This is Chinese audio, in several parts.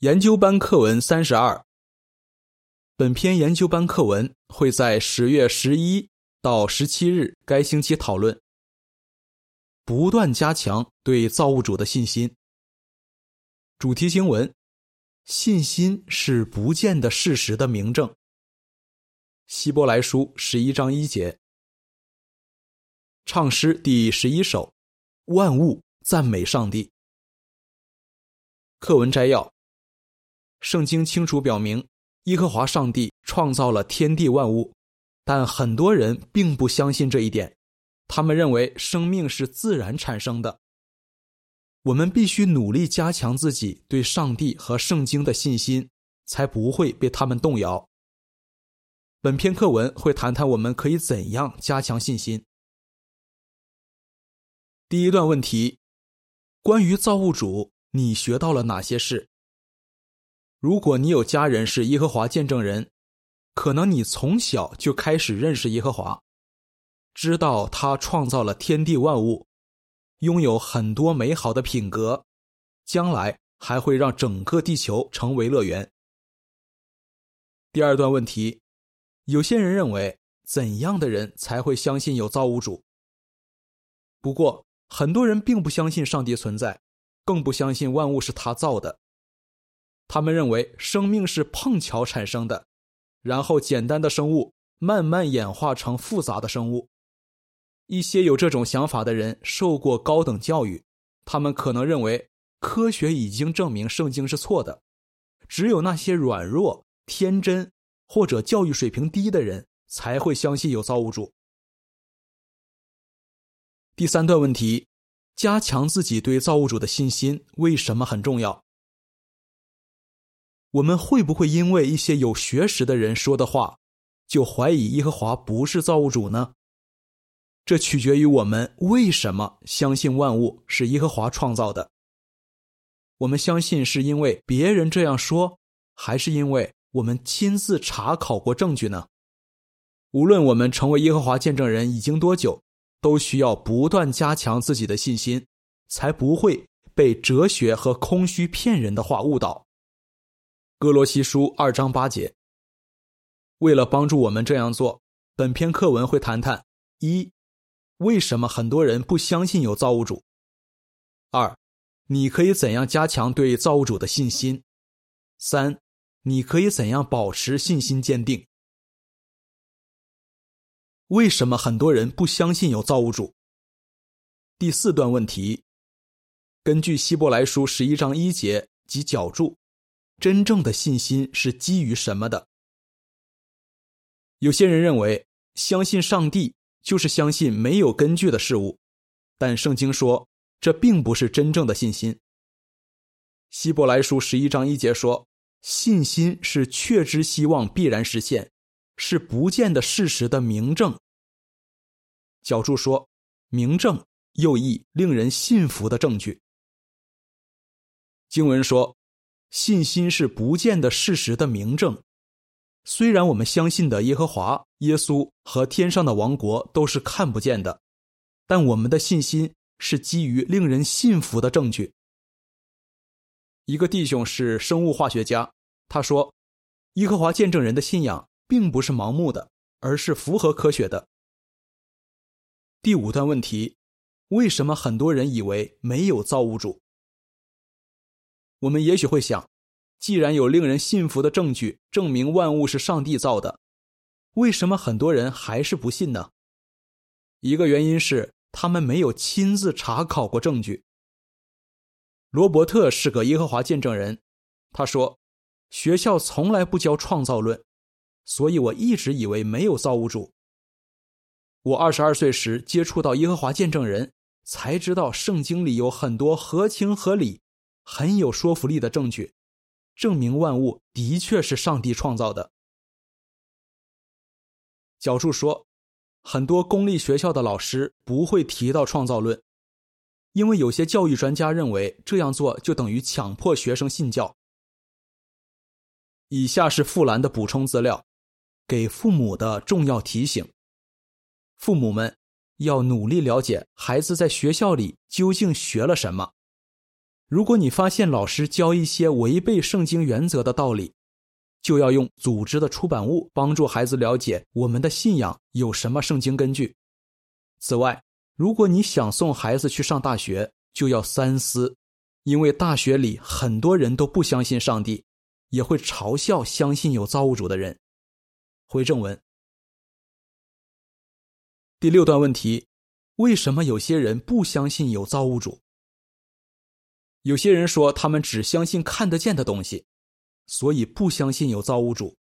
研究班课文三十二。本篇研究班课文会在十月十一到十七日该星期讨论。不断加强对造物主的信心。主题经文：信心是不见的事实的明证。希伯来书十一章一节。唱诗第十一首：万物赞美上帝。课文摘要。圣经清楚表明，耶和华上帝创造了天地万物，但很多人并不相信这一点。他们认为生命是自然产生的。我们必须努力加强自己对上帝和圣经的信心，才不会被他们动摇。本篇课文会谈谈我们可以怎样加强信心。第一段问题：关于造物主，你学到了哪些事？如果你有家人是耶和华见证人，可能你从小就开始认识耶和华，知道他创造了天地万物，拥有很多美好的品格，将来还会让整个地球成为乐园。第二段问题，有些人认为怎样的人才会相信有造物主？不过很多人并不相信上帝存在，更不相信万物是他造的。他们认为生命是碰巧产生的，然后简单的生物慢慢演化成复杂的生物。一些有这种想法的人受过高等教育，他们可能认为科学已经证明圣经是错的。只有那些软弱、天真或者教育水平低的人才会相信有造物主。第三段问题：加强自己对造物主的信心为什么很重要？我们会不会因为一些有学识的人说的话，就怀疑耶和华不是造物主呢？这取决于我们为什么相信万物是耶和华创造的。我们相信是因为别人这样说，还是因为我们亲自查考过证据呢？无论我们成为耶和华见证人已经多久，都需要不断加强自己的信心，才不会被哲学和空虚骗人的话误导。哥罗西书二章八节。为了帮助我们这样做，本篇课文会谈谈：一、为什么很多人不相信有造物主；二、你可以怎样加强对造物主的信心；三、你可以怎样保持信心坚定。为什么很多人不相信有造物主？第四段问题，根据希伯来书十一章一节及脚注。真正的信心是基于什么的？有些人认为，相信上帝就是相信没有根据的事物，但圣经说，这并不是真正的信心。希伯来书十一章一节说：“信心是确知希望必然实现，是不见的事实的明证。”脚注说：“明证又译令人信服的证据。”经文说。信心是不见的事实的明证。虽然我们相信的耶和华、耶稣和天上的王国都是看不见的，但我们的信心是基于令人信服的证据。一个弟兄是生物化学家，他说：“耶和华见证人的信仰并不是盲目的，而是符合科学的。”第五段问题：为什么很多人以为没有造物主？我们也许会想，既然有令人信服的证据证明万物是上帝造的，为什么很多人还是不信呢？一个原因是他们没有亲自查考过证据。罗伯特是个耶和华见证人，他说：“学校从来不教创造论，所以我一直以为没有造物主。我二十二岁时接触到耶和华见证人，才知道圣经里有很多合情合理。”很有说服力的证据，证明万物的确是上帝创造的。角柱说，很多公立学校的老师不会提到创造论，因为有些教育专家认为这样做就等于强迫学生信教。以下是富兰的补充资料，给父母的重要提醒：父母们要努力了解孩子在学校里究竟学了什么。如果你发现老师教一些违背圣经原则的道理，就要用组织的出版物帮助孩子了解我们的信仰有什么圣经根据。此外，如果你想送孩子去上大学，就要三思，因为大学里很多人都不相信上帝，也会嘲笑相信有造物主的人。回正文，第六段问题：为什么有些人不相信有造物主？有些人说他们只相信看得见的东西，所以不相信有造物主。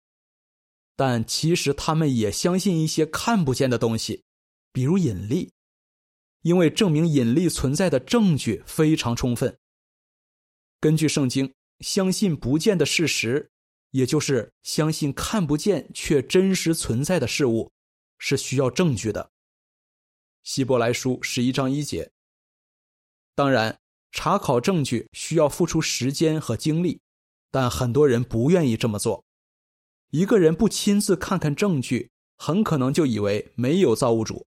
但其实他们也相信一些看不见的东西，比如引力，因为证明引力存在的证据非常充分。根据圣经，相信不见的事实，也就是相信看不见却真实存在的事物，是需要证据的。希伯来书十一章一节。当然。查考证据需要付出时间和精力，但很多人不愿意这么做。一个人不亲自看看证据，很可能就以为没有造物主。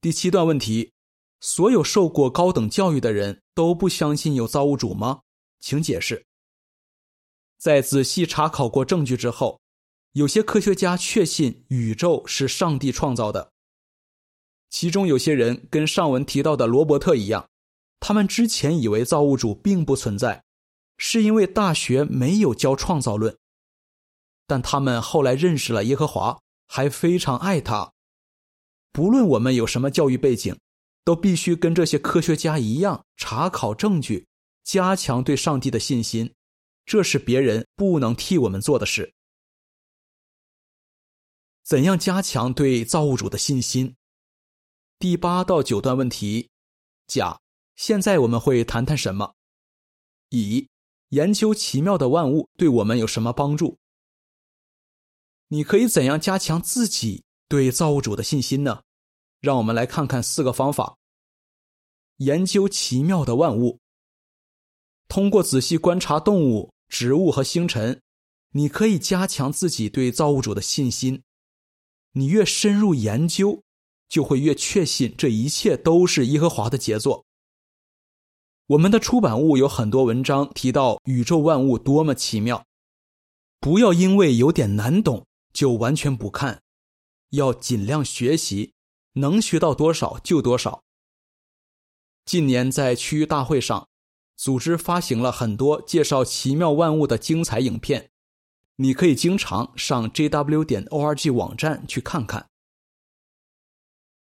第七段问题：所有受过高等教育的人都不相信有造物主吗？请解释。在仔细查考过证据之后，有些科学家确信宇宙是上帝创造的。其中有些人跟上文提到的罗伯特一样，他们之前以为造物主并不存在，是因为大学没有教创造论。但他们后来认识了耶和华，还非常爱他。不论我们有什么教育背景，都必须跟这些科学家一样查考证据，加强对上帝的信心。这是别人不能替我们做的事。怎样加强对造物主的信心？第八到九段问题，甲，现在我们会谈谈什么？乙，研究奇妙的万物对我们有什么帮助？你可以怎样加强自己对造物主的信心呢？让我们来看看四个方法。研究奇妙的万物，通过仔细观察动物、植物和星辰，你可以加强自己对造物主的信心。你越深入研究。就会越确信这一切都是耶和华的杰作。我们的出版物有很多文章提到宇宙万物多么奇妙，不要因为有点难懂就完全不看，要尽量学习，能学到多少就多少。近年在区域大会上，组织发行了很多介绍奇妙万物的精彩影片，你可以经常上 jw 点 org 网站去看看。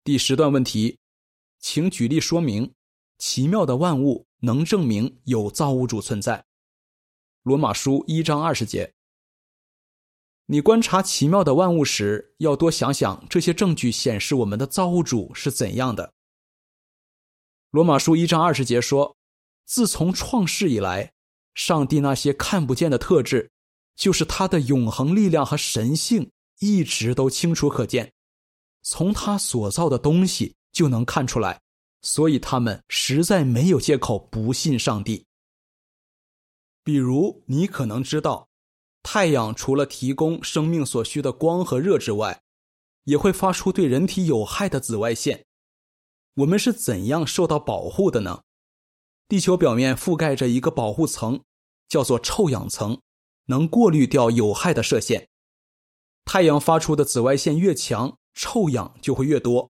第十段问题，请举例说明奇妙的万物能证明有造物主存在。罗马书一章二十节。你观察奇妙的万物时，要多想想这些证据显示我们的造物主是怎样的。罗马书一章二十节说，自从创世以来，上帝那些看不见的特质，就是他的永恒力量和神性，一直都清楚可见。从他所造的东西就能看出来，所以他们实在没有借口不信上帝。比如，你可能知道，太阳除了提供生命所需的光和热之外，也会发出对人体有害的紫外线。我们是怎样受到保护的呢？地球表面覆盖着一个保护层，叫做臭氧层，能过滤掉有害的射线。太阳发出的紫外线越强。臭氧就会越多，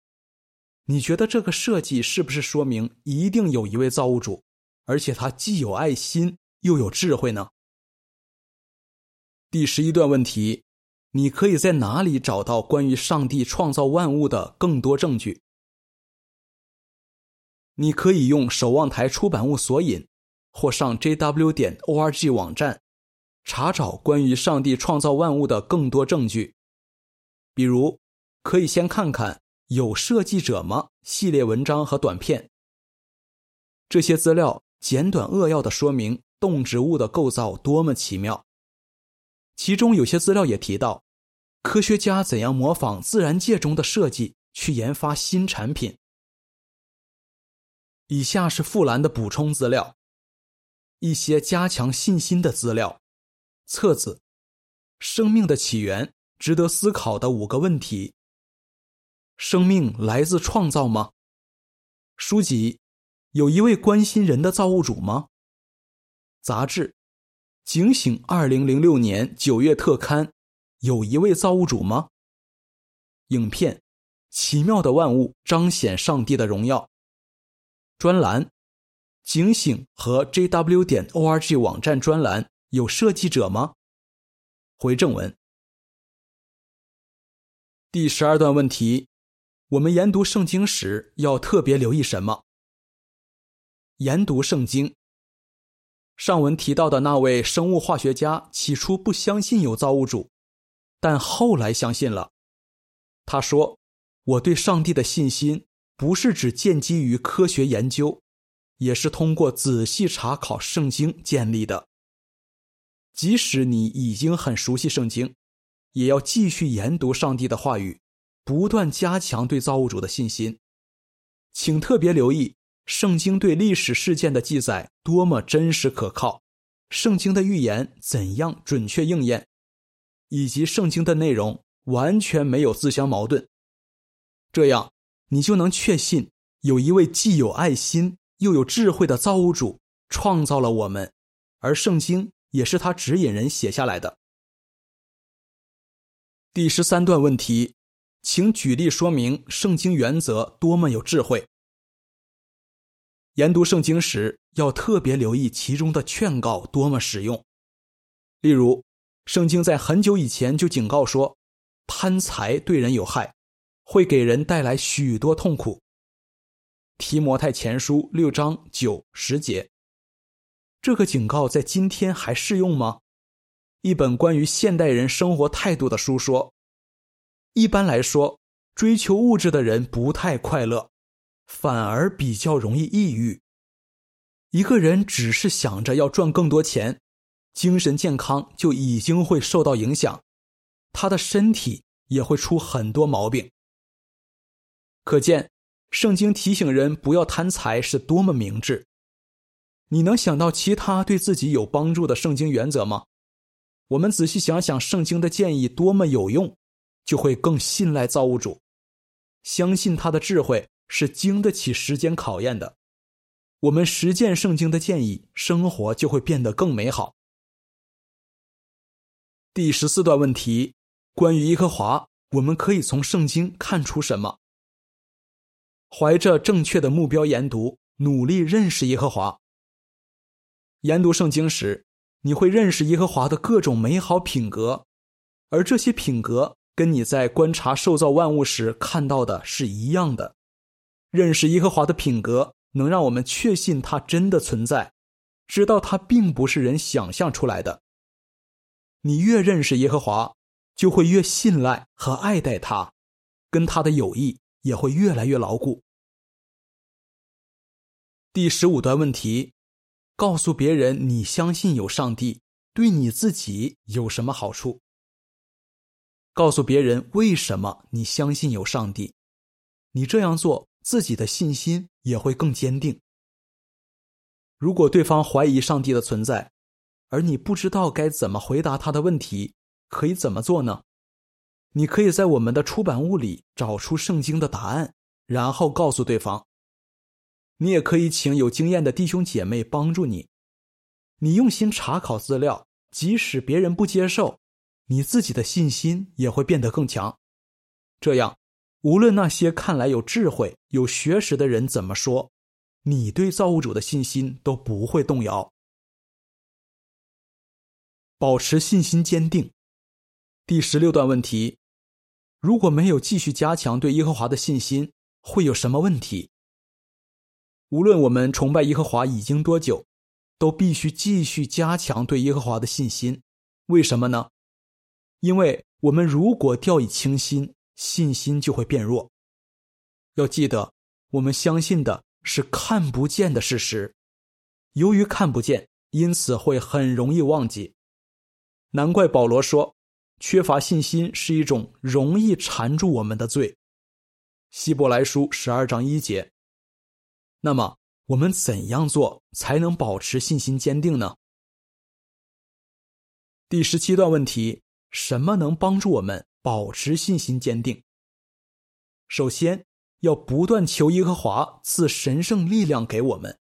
你觉得这个设计是不是说明一定有一位造物主，而且他既有爱心又有智慧呢？第十一段问题，你可以在哪里找到关于上帝创造万物的更多证据？你可以用守望台出版物索引，或上 jw 点 org 网站，查找关于上帝创造万物的更多证据，比如。可以先看看有设计者吗？系列文章和短片。这些资料简短扼要的说明动植物的构造多么奇妙。其中有些资料也提到，科学家怎样模仿自然界中的设计去研发新产品。以下是富兰的补充资料：一些加强信心的资料，册子，生命的起源，值得思考的五个问题。生命来自创造吗？书籍《有一位关心人的造物主吗？杂志《警醒》二零零六年九月特刊，有一位造物主吗？影片《奇妙的万物彰显上帝的荣耀》专栏，《警醒》和 JW 点 ORG 网站专栏有设计者吗？回正文。第十二段问题：我们研读圣经时要特别留意什么？研读圣经。上文提到的那位生物化学家起初不相信有造物主，但后来相信了。他说：“我对上帝的信心不是只建基于科学研究，也是通过仔细查考圣经建立的。即使你已经很熟悉圣经，也要继续研读上帝的话语，不断加强对造物主的信心。请特别留意。”圣经对历史事件的记载多么真实可靠，圣经的预言怎样准确应验，以及圣经的内容完全没有自相矛盾，这样你就能确信有一位既有爱心又有智慧的造物主创造了我们，而圣经也是他指引人写下来的。第十三段问题，请举例说明圣经原则多么有智慧。研读圣经时，要特别留意其中的劝告多么实用。例如，圣经在很久以前就警告说，贪财对人有害，会给人带来许多痛苦。提摩太前书六章九十节。这个警告在今天还适用吗？一本关于现代人生活态度的书说，一般来说，追求物质的人不太快乐。反而比较容易抑郁。一个人只是想着要赚更多钱，精神健康就已经会受到影响，他的身体也会出很多毛病。可见，圣经提醒人不要贪财是多么明智。你能想到其他对自己有帮助的圣经原则吗？我们仔细想想，圣经的建议多么有用，就会更信赖造物主，相信他的智慧。是经得起时间考验的。我们实践圣经的建议，生活就会变得更美好。第十四段问题：关于耶和华，我们可以从圣经看出什么？怀着正确的目标研读，努力认识耶和华。研读圣经时，你会认识耶和华的各种美好品格，而这些品格跟你在观察受造万物时看到的是一样的。认识耶和华的品格，能让我们确信他真的存在，知道他并不是人想象出来的。你越认识耶和华，就会越信赖和爱戴他，跟他的友谊也会越来越牢固。第十五段问题：告诉别人你相信有上帝，对你自己有什么好处？告诉别人为什么你相信有上帝，你这样做。自己的信心也会更坚定。如果对方怀疑上帝的存在，而你不知道该怎么回答他的问题，可以怎么做呢？你可以在我们的出版物里找出圣经的答案，然后告诉对方。你也可以请有经验的弟兄姐妹帮助你。你用心查考资料，即使别人不接受，你自己的信心也会变得更强。这样。无论那些看来有智慧、有学识的人怎么说，你对造物主的信心都不会动摇。保持信心坚定。第十六段问题：如果没有继续加强对耶和华的信心，会有什么问题？无论我们崇拜耶和华已经多久，都必须继续加强对耶和华的信心。为什么呢？因为我们如果掉以轻心。信心就会变弱。要记得，我们相信的是看不见的事实，由于看不见，因此会很容易忘记。难怪保罗说，缺乏信心是一种容易缠住我们的罪。希伯来书十二章一节。那么，我们怎样做才能保持信心坚定呢？第十七段问题：什么能帮助我们？保持信心坚定。首先，要不断求耶和华赐神圣力量给我们。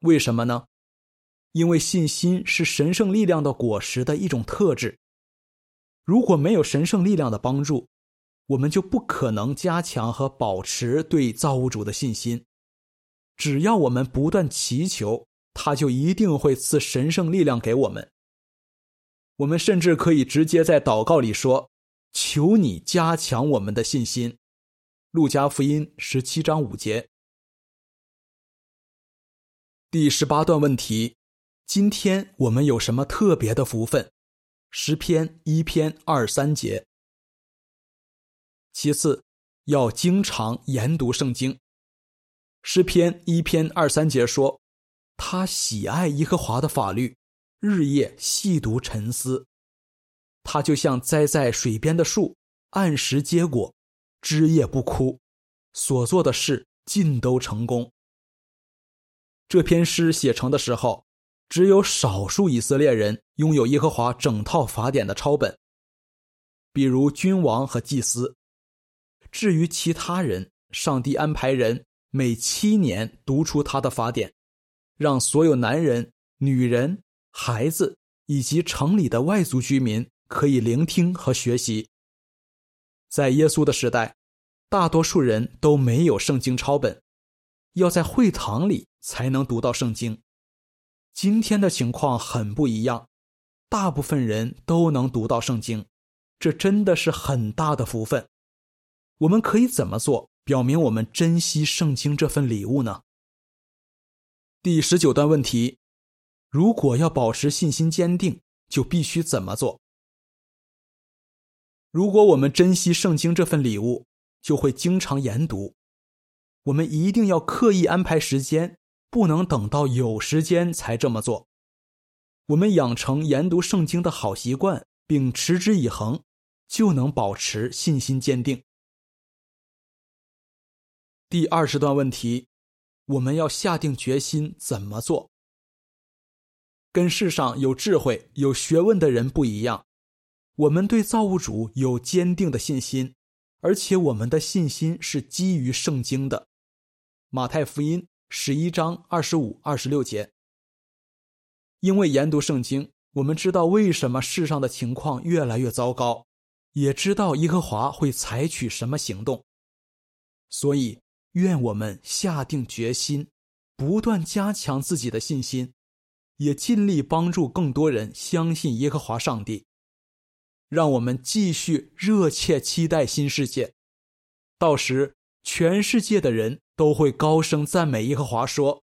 为什么呢？因为信心是神圣力量的果实的一种特质。如果没有神圣力量的帮助，我们就不可能加强和保持对造物主的信心。只要我们不断祈求，他就一定会赐神圣力量给我们。我们甚至可以直接在祷告里说：“求你加强我们的信心。”路加福音十七章五节。第十八段问题：今天我们有什么特别的福分？诗篇一篇二三节。其次，要经常研读圣经。诗篇一篇二三节说：“他喜爱耶和华的法律，日夜细读沉思。他就像栽在水边的树，按时结果，枝叶不枯，所做的事尽都成功。”这篇诗写成的时候，只有少数以色列人拥有耶和华整套法典的抄本，比如君王和祭司。至于其他人，上帝安排人每七年读出他的法典，让所有男人、女人、孩子以及城里的外族居民可以聆听和学习。在耶稣的时代，大多数人都没有圣经抄本，要在会堂里才能读到圣经。今天的情况很不一样，大部分人都能读到圣经，这真的是很大的福分。我们可以怎么做，表明我们珍惜圣经这份礼物呢？第十九段问题：如果要保持信心坚定，就必须怎么做？如果我们珍惜圣经这份礼物，就会经常研读。我们一定要刻意安排时间，不能等到有时间才这么做。我们养成研读圣经的好习惯，并持之以恒，就能保持信心坚定。第二十段问题，我们要下定决心怎么做？跟世上有智慧、有学问的人不一样，我们对造物主有坚定的信心，而且我们的信心是基于圣经的。马太福音十一章二十五、二十六节。因为研读圣经，我们知道为什么世上的情况越来越糟糕，也知道耶和华会采取什么行动，所以。愿我们下定决心，不断加强自己的信心，也尽力帮助更多人相信耶和华上帝。让我们继续热切期待新世界，到时全世界的人都会高声赞美耶和华，说：“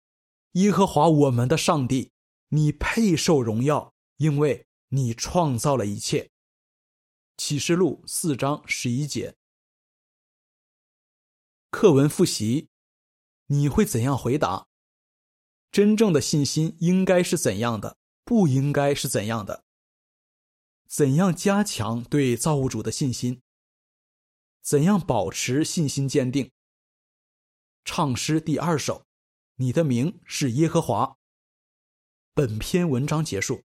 耶和华我们的上帝，你配受荣耀，因为你创造了一切。”启示录四章十一节。课文复习，你会怎样回答？真正的信心应该是怎样的？不应该是怎样的？怎样加强对造物主的信心？怎样保持信心坚定？唱诗第二首，你的名是耶和华。本篇文章结束。